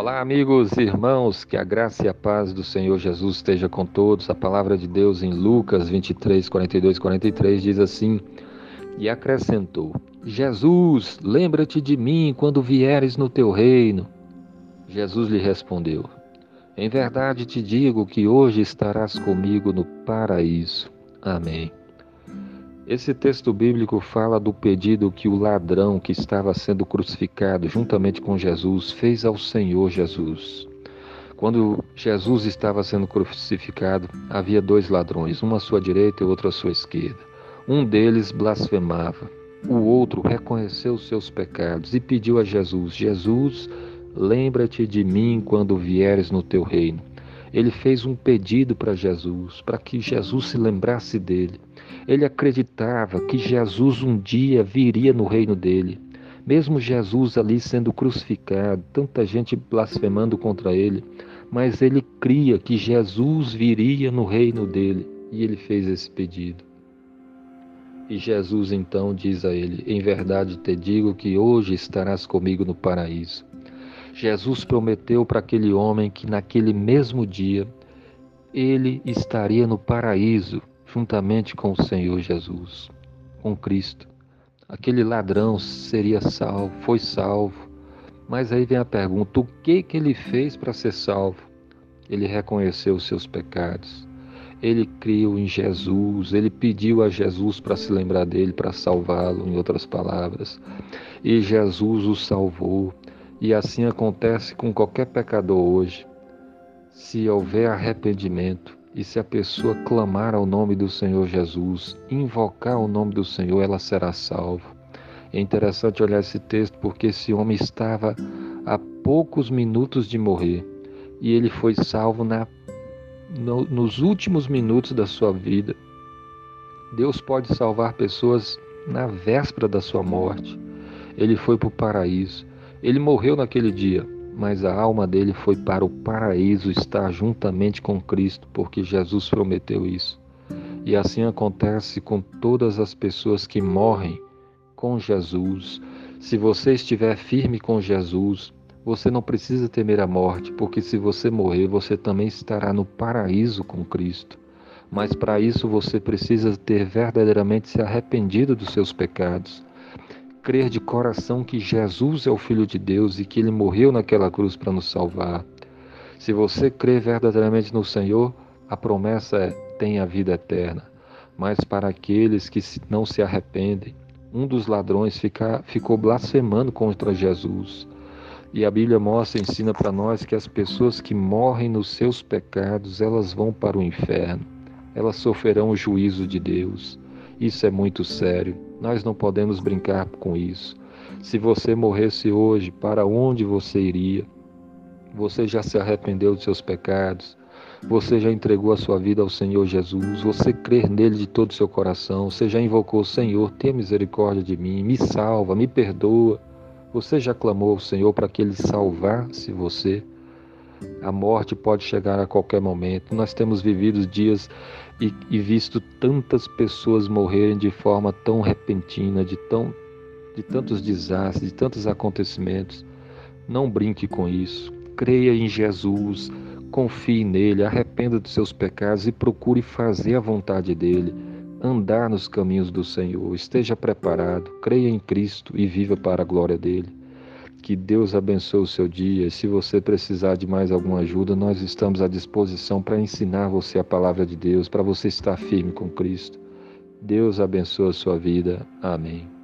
Olá, amigos e irmãos, que a graça e a paz do Senhor Jesus esteja com todos. A palavra de Deus em Lucas 23, 42 43 diz assim: E acrescentou: Jesus, lembra-te de mim quando vieres no teu reino. Jesus lhe respondeu: Em verdade te digo que hoje estarás comigo no paraíso. Amém. Esse texto bíblico fala do pedido que o ladrão que estava sendo crucificado juntamente com Jesus fez ao Senhor Jesus. Quando Jesus estava sendo crucificado, havia dois ladrões, um à sua direita e outro à sua esquerda. Um deles blasfemava, o outro reconheceu os seus pecados e pediu a Jesus: Jesus, lembra-te de mim quando vieres no teu reino. Ele fez um pedido para Jesus, para que Jesus se lembrasse dele. Ele acreditava que Jesus um dia viria no reino dele. Mesmo Jesus ali sendo crucificado, tanta gente blasfemando contra ele, mas ele cria que Jesus viria no reino dele e ele fez esse pedido. E Jesus então diz a ele: Em verdade te digo que hoje estarás comigo no paraíso. Jesus prometeu para aquele homem que naquele mesmo dia ele estaria no paraíso juntamente com o Senhor Jesus, com Cristo. Aquele ladrão seria salvo, foi salvo. Mas aí vem a pergunta: o que que ele fez para ser salvo? Ele reconheceu os seus pecados. Ele criou em Jesus, ele pediu a Jesus para se lembrar dele, para salvá-lo, em outras palavras. E Jesus o salvou. E assim acontece com qualquer pecador hoje. Se houver arrependimento, e se a pessoa clamar ao nome do Senhor Jesus, invocar o nome do Senhor, ela será salva. É interessante olhar esse texto porque esse homem estava a poucos minutos de morrer e ele foi salvo na, no, nos últimos minutos da sua vida. Deus pode salvar pessoas na véspera da sua morte. Ele foi para o paraíso. Ele morreu naquele dia, mas a alma dele foi para o paraíso estar juntamente com Cristo, porque Jesus prometeu isso. E assim acontece com todas as pessoas que morrem com Jesus. Se você estiver firme com Jesus, você não precisa temer a morte, porque se você morrer, você também estará no paraíso com Cristo. Mas para isso você precisa ter verdadeiramente se arrependido dos seus pecados crer de coração que Jesus é o Filho de Deus e que ele morreu naquela cruz para nos salvar. Se você crê verdadeiramente no Senhor, a promessa é: tenha vida eterna. Mas para aqueles que não se arrependem, um dos ladrões fica, ficou blasfemando contra Jesus. E a Bíblia mostra, ensina para nós que as pessoas que morrem nos seus pecados, elas vão para o inferno. Elas sofrerão o juízo de Deus. Isso é muito sério. Nós não podemos brincar com isso. Se você morresse hoje, para onde você iria? Você já se arrependeu dos seus pecados? Você já entregou a sua vida ao Senhor Jesus? Você crê nele de todo o seu coração? Você já invocou o Senhor? Tenha misericórdia de mim, me salva, me perdoa. Você já clamou ao Senhor para que ele salvasse você? A morte pode chegar a qualquer momento. Nós temos vivido dias e, e visto tantas pessoas morrerem de forma tão repentina, de, tão, de tantos desastres, de tantos acontecimentos. Não brinque com isso. Creia em Jesus, confie nele, arrependa dos seus pecados e procure fazer a vontade dele, andar nos caminhos do Senhor. Esteja preparado, creia em Cristo e viva para a glória dele. Que Deus abençoe o seu dia. E se você precisar de mais alguma ajuda, nós estamos à disposição para ensinar você a palavra de Deus, para você estar firme com Cristo. Deus abençoe a sua vida. Amém.